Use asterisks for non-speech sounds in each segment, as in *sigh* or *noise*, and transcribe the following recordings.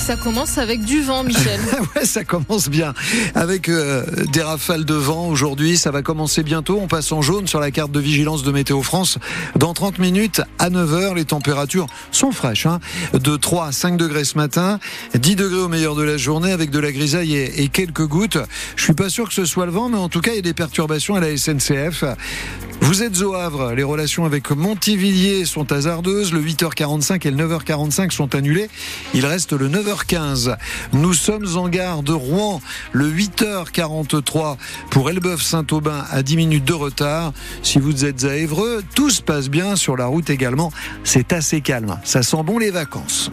ça commence avec du vent, Michel. *laughs* ouais, ça commence bien. Avec euh, des rafales de vent aujourd'hui, ça va commencer bientôt. On passe en jaune sur la carte de vigilance de Météo France. Dans 30 minutes, à 9h, les températures sont fraîches. Hein. De 3 à 5 degrés ce matin, 10 degrés au meilleur de la journée avec de la grisaille et, quelques gouttes. Je suis pas sûr que ce soit le vent, mais en tout cas, il y a des perturbations à la SNCF. Vous êtes au Havre, les relations avec Montivilliers sont hasardeuses, le 8h45 et le 9h45 sont annulés, il reste le 9h15. Nous sommes en gare de Rouen, le 8h43 pour Elbeuf-Saint-Aubin à 10 minutes de retard. Si vous êtes à Évreux, tout se passe bien sur la route également, c'est assez calme, ça sent bon les vacances.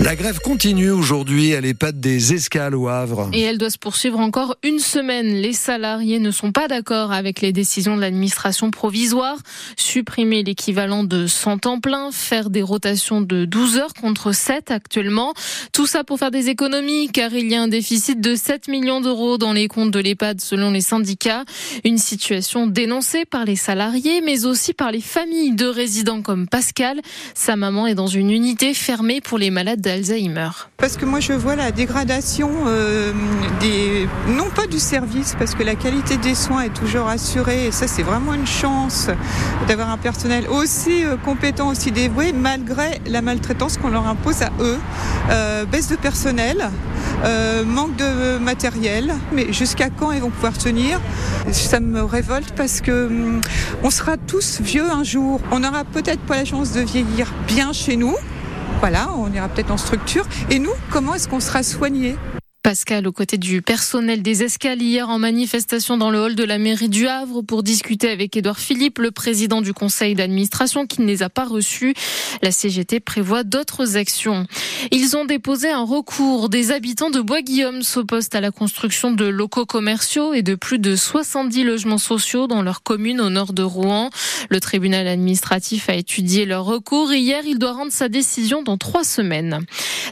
La grève continue aujourd'hui à l'EHPAD des Escales au Havre. Et elle doit se poursuivre encore une semaine. Les salariés ne sont pas d'accord avec les décisions de l'administration provisoire. Supprimer l'équivalent de 100 temps plein, faire des rotations de 12 heures contre 7 actuellement. Tout ça pour faire des économies car il y a un déficit de 7 millions d'euros dans les comptes de l'EHPAD selon les syndicats. Une situation dénoncée par les salariés mais aussi par les familles de résidents comme Pascal. Sa maman est dans une unité fermée pour les malades Parce que moi je vois la dégradation euh, des non pas du service parce que la qualité des soins est toujours assurée et ça c'est vraiment une chance d'avoir un personnel aussi euh, compétent, aussi dévoué malgré la maltraitance qu'on leur impose à eux. Euh, baisse de personnel, manque de matériel, mais jusqu'à quand ils vont pouvoir tenir? Ça me révolte parce que hum, on sera tous vieux un jour. On n'aura peut-être pas la chance de vieillir bien chez nous. Voilà, on ira peut-être en structure. Et nous, comment est-ce qu'on sera soigné Pascal aux côtés du personnel des escales hier en manifestation dans le hall de la mairie du Havre pour discuter avec Édouard Philippe, le président du conseil d'administration qui ne les a pas reçus. La CGT prévoit d'autres actions. Ils ont déposé un recours. Des habitants de Bois-Guillaume s'opposent à la construction de locaux commerciaux et de plus de 70 logements sociaux dans leur commune au nord de Rouen. Le tribunal administratif a étudié leur recours. Hier, il doit rendre sa décision dans trois semaines.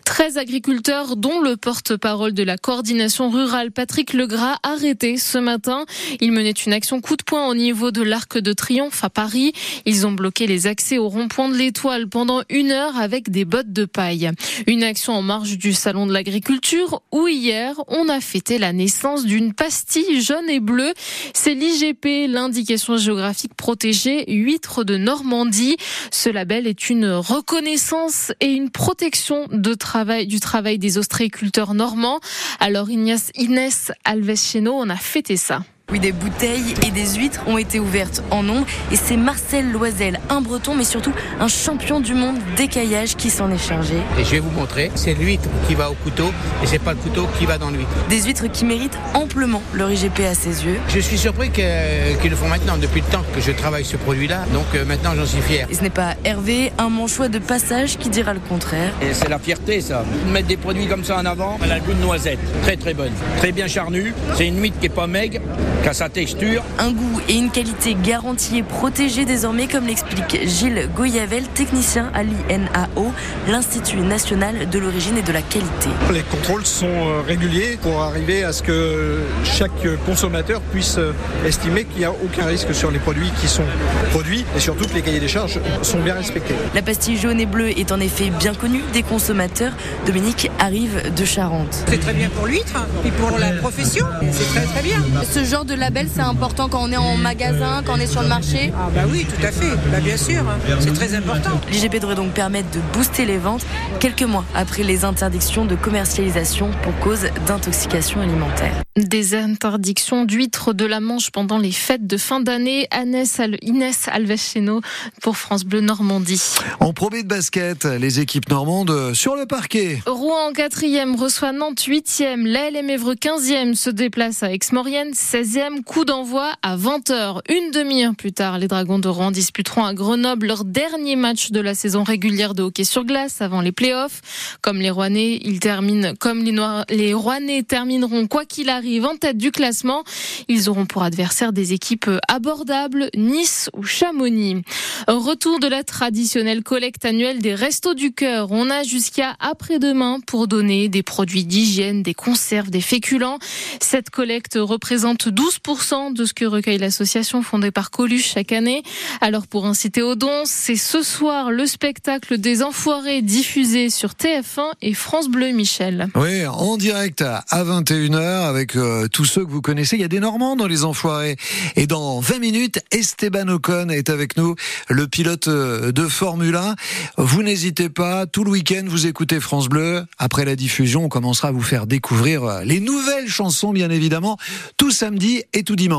13 agriculteurs, dont le porte-parole de la coordination rurale Patrick Legras arrêté ce matin. Il menait une action coup de poing au niveau de l'Arc de Triomphe à Paris. Ils ont bloqué les accès au rond-point de l'Étoile pendant une heure avec des bottes de paille. Une action en marge du Salon de l'Agriculture où hier on a fêté la naissance d'une pastille jaune et bleue. C'est l'IGP, l'indication géographique protégée huître de Normandie. Ce label est une reconnaissance et une protection du travail des ostréiculteurs normands. Alors Inès, Alves-Cheno, on a fêté ça. Oui, des bouteilles et des huîtres ont été ouvertes en nombre et c'est Marcel Loisel, un breton mais surtout un champion du monde d'écaillage qui s'en est chargé. Et je vais vous montrer, c'est l'huître qui va au couteau et c'est pas le couteau qui va dans l'huître. Des huîtres qui méritent amplement leur IGP à ses yeux. Je suis surpris qu'ils le font maintenant, depuis le temps que je travaille ce produit-là, donc euh, maintenant j'en suis fier. Et ce n'est pas Hervé, un manchois de passage qui dira le contraire. Et c'est la fierté, ça. Mettre des produits comme ça en avant, elle a le goût de noisette. Très très bonne. Très bien charnue. C'est une huître qui est pas maigre, qui a sa texture. Un goût et une qualité garantie et protégée désormais, comme l'explique Gilles Goyavel, technicien à l'INAO, l'Institut national de l'origine et de la qualité. Les contrôles sont euh, réguliers pour arriver à ce que chaque consommateur puisse euh, estimer qu'il n'y a aucun risque sur les produits qui sont produits et surtout que les cahiers des charges sont bien respectés. La pastille jaune et bleue est en effet bien connue des consommateurs. Dominique arrive de Charente. C'est très bien pour l'huître et pour la profession. C'est très très bien. Ce genre de label, c'est important quand on est en magasin, quand on est sur le marché? Ah bah oui, tout à fait. Bah bien sûr, hein. c'est très important. L'IGP devrait donc permettre de booster les ventes quelques mois après les interdictions de commercialisation pour cause d'intoxication alimentaire. Des interdictions d'huîtres de la Manche pendant les fêtes de fin d'année. Inès, Al- Inès Alves-Cheno pour France Bleu Normandie. En Pro B de basket, les équipes normandes sur le parquet. Rouen en quatrième reçoit Nantes huitième. L'ALM Évreux 15e se déplace à Aix-Maurienne 16e. Coup d'envoi à 20h. Une demi-heure plus tard, les Dragons de Rouen disputeront à Grenoble leur dernier match de la saison régulière de hockey sur glace avant les playoffs. Comme les Rouennais, ils termineront quoi qu'il arrive en tête du classement. Ils auront pour adversaire des équipes abordables, Nice ou Chamonix. Retour de la traditionnelle collecte annuelle des Restos du Cœur. On a jusqu'à après-demain pour donner des produits d'hygiène, des conserves, des féculents. Cette collecte représente 12 12% de ce que recueille l'association fondée par Coluche chaque année. Alors pour inciter aux dons, c'est ce soir le spectacle des Enfoirés diffusé sur TF1 et France Bleu Michel. Oui, en direct à 21h avec euh, tous ceux que vous connaissez. Il y a des Normands dans les Enfoirés. Et dans 20 minutes, Esteban Ocon est avec nous, le pilote euh, de Formule 1. Vous n'hésitez pas, tout le week-end, vous écoutez France Bleu. Après la diffusion, on commencera à vous faire découvrir euh, les nouvelles chansons, bien évidemment, tout samedi et tout dimanche.